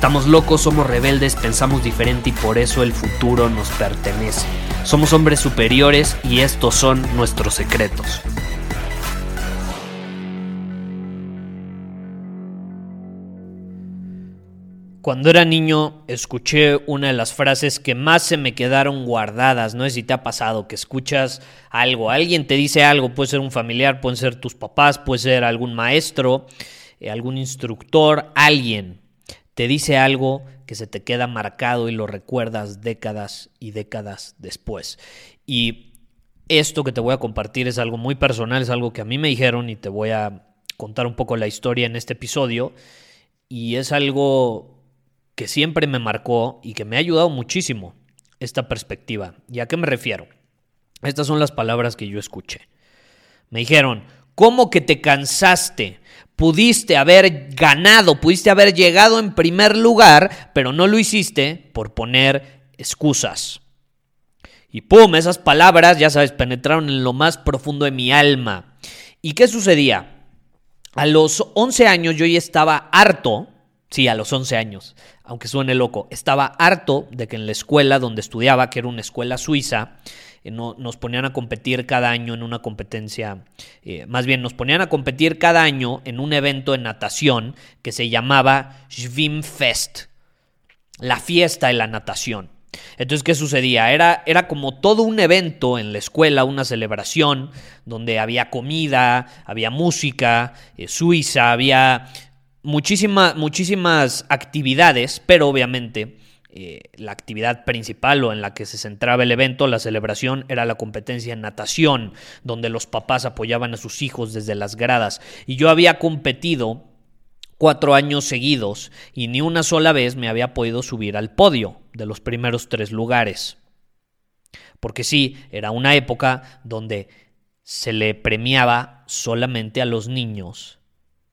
Estamos locos, somos rebeldes, pensamos diferente y por eso el futuro nos pertenece. Somos hombres superiores y estos son nuestros secretos. Cuando era niño escuché una de las frases que más se me quedaron guardadas. No sé si te ha pasado que escuchas algo, alguien te dice algo, puede ser un familiar, pueden ser tus papás, puede ser algún maestro, eh, algún instructor, alguien te dice algo que se te queda marcado y lo recuerdas décadas y décadas después. Y esto que te voy a compartir es algo muy personal, es algo que a mí me dijeron y te voy a contar un poco la historia en este episodio. Y es algo que siempre me marcó y que me ha ayudado muchísimo esta perspectiva. ¿Y a qué me refiero? Estas son las palabras que yo escuché. Me dijeron, ¿cómo que te cansaste? Pudiste haber ganado, pudiste haber llegado en primer lugar, pero no lo hiciste por poner excusas. Y pum, esas palabras, ya sabes, penetraron en lo más profundo de mi alma. ¿Y qué sucedía? A los 11 años yo ya estaba harto, sí, a los 11 años, aunque suene loco, estaba harto de que en la escuela donde estudiaba, que era una escuela suiza, eh, no, nos ponían a competir cada año en una competencia, eh, más bien nos ponían a competir cada año en un evento de natación que se llamaba Schwimmfest, la fiesta de la natación. Entonces, ¿qué sucedía? Era, era como todo un evento en la escuela, una celebración, donde había comida, había música, eh, suiza, había muchísimas actividades, pero obviamente eh, la actividad principal o en la que se centraba el evento, la celebración, era la competencia en natación, donde los papás apoyaban a sus hijos desde las gradas. Y yo había competido cuatro años seguidos y ni una sola vez me había podido subir al podio de los primeros tres lugares. Porque sí, era una época donde se le premiaba solamente a los niños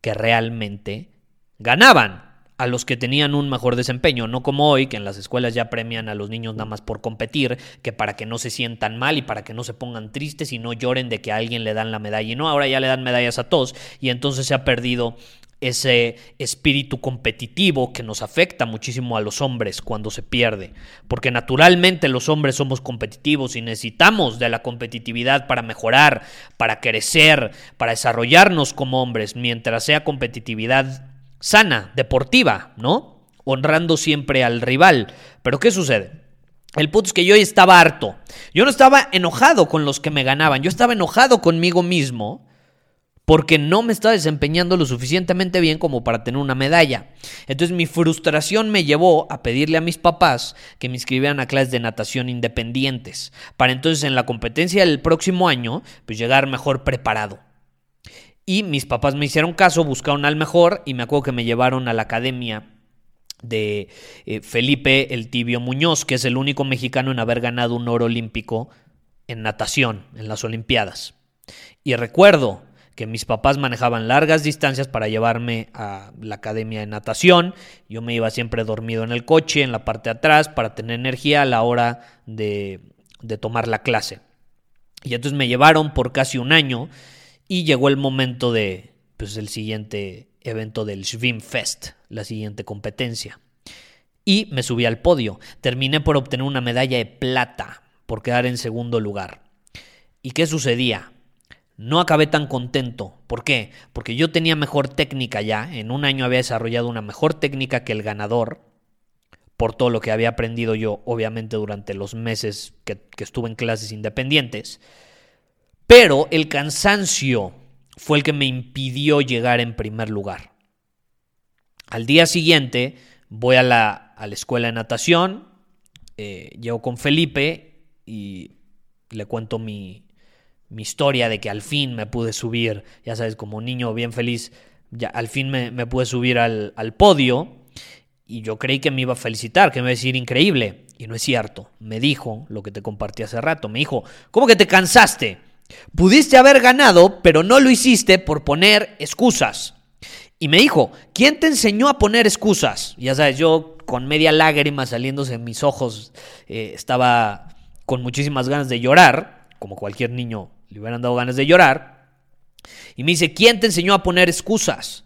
que realmente ganaban a los que tenían un mejor desempeño, no como hoy, que en las escuelas ya premian a los niños nada más por competir, que para que no se sientan mal y para que no se pongan tristes y no lloren de que a alguien le dan la medalla. Y no, ahora ya le dan medallas a todos y entonces se ha perdido ese espíritu competitivo que nos afecta muchísimo a los hombres cuando se pierde, porque naturalmente los hombres somos competitivos y necesitamos de la competitividad para mejorar, para crecer, para desarrollarnos como hombres, mientras sea competitividad sana, deportiva, ¿no? Honrando siempre al rival. Pero ¿qué sucede? El punto es que yo estaba harto. Yo no estaba enojado con los que me ganaban, yo estaba enojado conmigo mismo porque no me estaba desempeñando lo suficientemente bien como para tener una medalla. Entonces mi frustración me llevó a pedirle a mis papás que me inscribieran a clases de natación independientes, para entonces en la competencia del próximo año, pues llegar mejor preparado. Y mis papás me hicieron caso, buscaron al mejor y me acuerdo que me llevaron a la academia de eh, Felipe el Tibio Muñoz, que es el único mexicano en haber ganado un oro olímpico en natación en las Olimpiadas. Y recuerdo que mis papás manejaban largas distancias para llevarme a la academia de natación. Yo me iba siempre dormido en el coche, en la parte de atrás, para tener energía a la hora de, de tomar la clase. Y entonces me llevaron por casi un año y llegó el momento de, pues, el siguiente evento del Schwimmfest, la siguiente competencia. Y me subí al podio. Terminé por obtener una medalla de plata, por quedar en segundo lugar. ¿Y qué sucedía? No acabé tan contento. ¿Por qué? Porque yo tenía mejor técnica ya. En un año había desarrollado una mejor técnica que el ganador. Por todo lo que había aprendido yo, obviamente, durante los meses que, que estuve en clases independientes. Pero el cansancio fue el que me impidió llegar en primer lugar. Al día siguiente voy a la escuela de natación, eh, llego con Felipe y le cuento mi, historia de que al fin me pude subir, ya sabes, como niño bien feliz, ya al fin me, pude subir al, al, podio y yo creí que me iba a felicitar, que me iba a decir increíble. Y no es cierto. Me dijo lo que te compartí hace rato. Me dijo, ¿cómo que te cansaste? Pudiste haber ganado, pero no lo hiciste por poner excusas. Y me dijo, ¿quién te enseñó a poner excusas? Ya sabes, yo con media lágrima saliéndose en mis ojos, eh, estaba con muchísimas ganas de llorar, como cualquier niño le hubieran dado ganas de llorar. Y me dice, ¿quién te enseñó a poner excusas?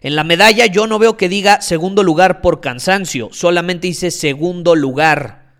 En la medalla yo no veo que diga segundo lugar por cansancio, solamente dice segundo lugar.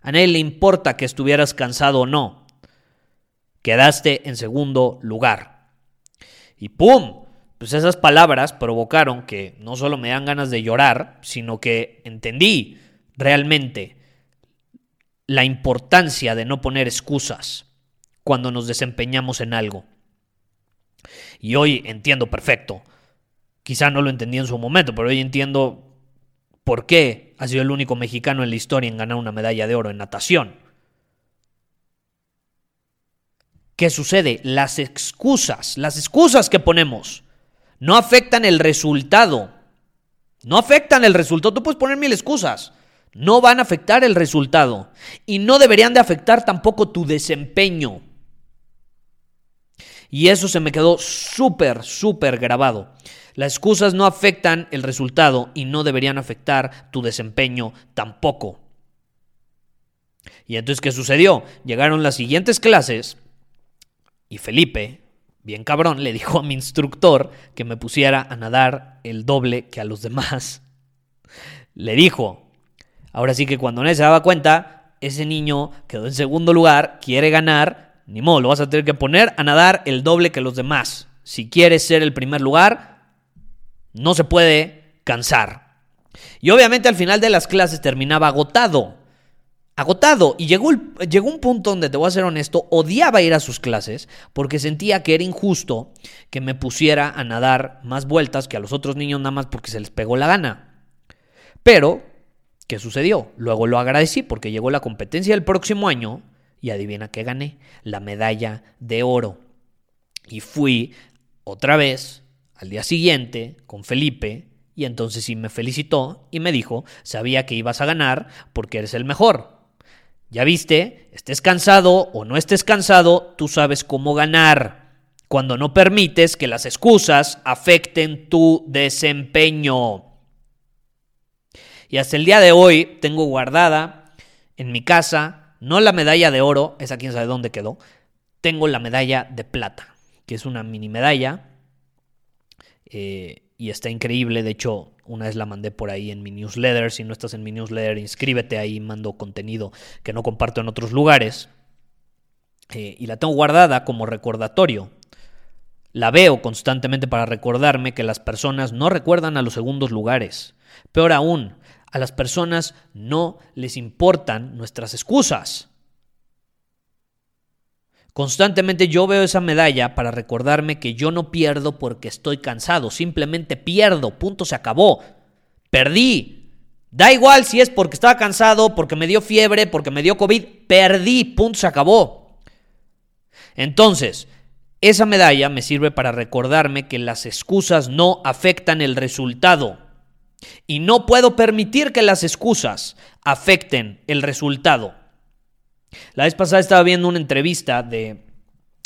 A nadie le importa que estuvieras cansado o no. Quedaste en segundo lugar. Y ¡pum! Pues esas palabras provocaron que no solo me dan ganas de llorar, sino que entendí realmente la importancia de no poner excusas cuando nos desempeñamos en algo. Y hoy entiendo perfecto. Quizá no lo entendí en su momento, pero hoy entiendo por qué ha sido el único mexicano en la historia en ganar una medalla de oro en natación. ¿Qué sucede? Las excusas, las excusas que ponemos no afectan el resultado. No afectan el resultado. Tú puedes poner mil excusas. No van a afectar el resultado. Y no deberían de afectar tampoco tu desempeño. Y eso se me quedó súper, súper grabado. Las excusas no afectan el resultado y no deberían afectar tu desempeño tampoco. Y entonces, ¿qué sucedió? Llegaron las siguientes clases y Felipe, bien cabrón, le dijo a mi instructor que me pusiera a nadar el doble que a los demás. Le dijo, ahora sí que cuando nadie se daba cuenta, ese niño quedó en segundo lugar, quiere ganar, ni modo, lo vas a tener que poner a nadar el doble que los demás. Si quieres ser el primer lugar, no se puede cansar. Y obviamente al final de las clases terminaba agotado agotado. Y llegó, llegó un punto donde, te voy a ser honesto, odiaba ir a sus clases porque sentía que era injusto que me pusiera a nadar más vueltas que a los otros niños nada más porque se les pegó la gana. Pero, ¿qué sucedió? Luego lo agradecí porque llegó la competencia del próximo año y adivina qué gané, la medalla de oro. Y fui otra vez al día siguiente con Felipe y entonces sí me felicitó y me dijo, sabía que ibas a ganar porque eres el mejor. Ya viste, estés cansado o no estés cansado, tú sabes cómo ganar. Cuando no permites que las excusas afecten tu desempeño. Y hasta el día de hoy tengo guardada en mi casa, no la medalla de oro, esa quién sabe dónde quedó, tengo la medalla de plata, que es una mini medalla. Eh, y está increíble, de hecho una vez la mandé por ahí en mi newsletter. Si no estás en mi newsletter, inscríbete ahí, mando contenido que no comparto en otros lugares. Eh, y la tengo guardada como recordatorio. La veo constantemente para recordarme que las personas no recuerdan a los segundos lugares. Peor aún, a las personas no les importan nuestras excusas. Constantemente yo veo esa medalla para recordarme que yo no pierdo porque estoy cansado, simplemente pierdo, punto, se acabó. Perdí. Da igual si es porque estaba cansado, porque me dio fiebre, porque me dio COVID, perdí, punto, se acabó. Entonces, esa medalla me sirve para recordarme que las excusas no afectan el resultado. Y no puedo permitir que las excusas afecten el resultado. La vez pasada estaba viendo una entrevista de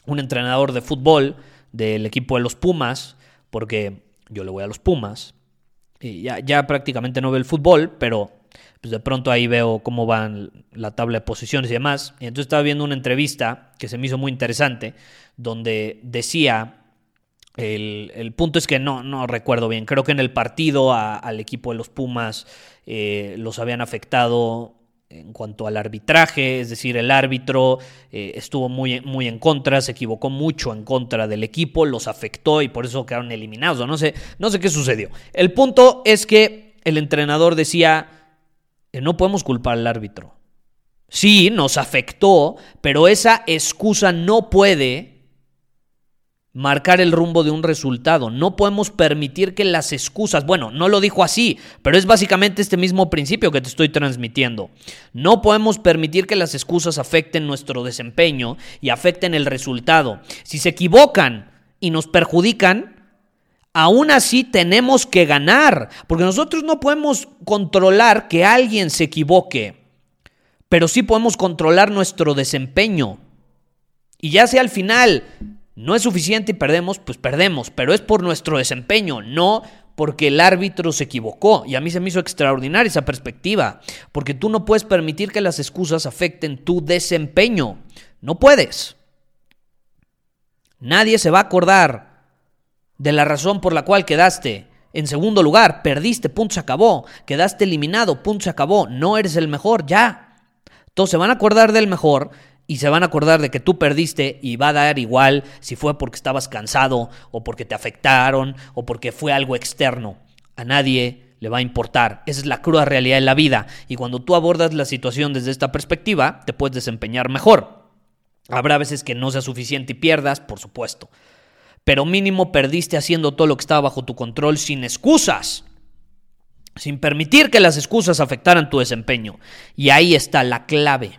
un entrenador de fútbol del equipo de los Pumas, porque yo le voy a los Pumas. Y ya, prácticamente no veo el fútbol, pero pues de pronto ahí veo cómo van la tabla de posiciones y demás. Y entonces estaba viendo una entrevista que se me hizo muy interesante, donde decía, el, punto es que no, no recuerdo bien, creo que en el partido al equipo de los Pumas eh, los habían afectado en cuanto al arbitraje, es decir, el árbitro eh, estuvo muy, muy en contra, se equivocó mucho en contra del equipo, los afectó y por eso quedaron eliminados. No sé, no sé qué sucedió. El punto es que el entrenador decía, eh, no podemos culpar al árbitro. Sí, nos afectó, pero esa excusa no puede marcar el rumbo de un resultado. No podemos permitir que las excusas, bueno, no lo dijo así, pero es básicamente este mismo principio que te estoy transmitiendo. No podemos permitir que las excusas afecten nuestro desempeño y afecten el resultado. Si se equivocan y nos perjudican, aún así tenemos que ganar, porque nosotros no podemos controlar que alguien se equivoque, pero sí podemos controlar nuestro desempeño. Y ya sea al final no es suficiente y perdemos, pues perdemos, pero es por nuestro desempeño, no porque el árbitro se equivocó. Y a mí se me hizo extraordinaria esa perspectiva, porque tú no puedes permitir que las excusas afecten tu desempeño. No puedes. Nadie se va a acordar de la razón por la cual quedaste. En segundo lugar, perdiste, punto se acabó. Quedaste eliminado, punto se acabó. No eres el mejor, ya. Todos se van a acordar del mejor y se van a acordar de que tú perdiste y va a dar igual si fue porque estabas cansado o porque te afectaron o porque fue algo externo. A nadie le va a importar. Esa es la cruda realidad de la vida y cuando tú abordas la situación desde esta perspectiva, te puedes desempeñar mejor. Habrá veces que no sea suficiente y pierdas, por supuesto. Pero mínimo perdiste haciendo todo lo que estaba bajo tu control sin excusas. Sin permitir que las excusas afectaran tu desempeño. Y ahí está la clave.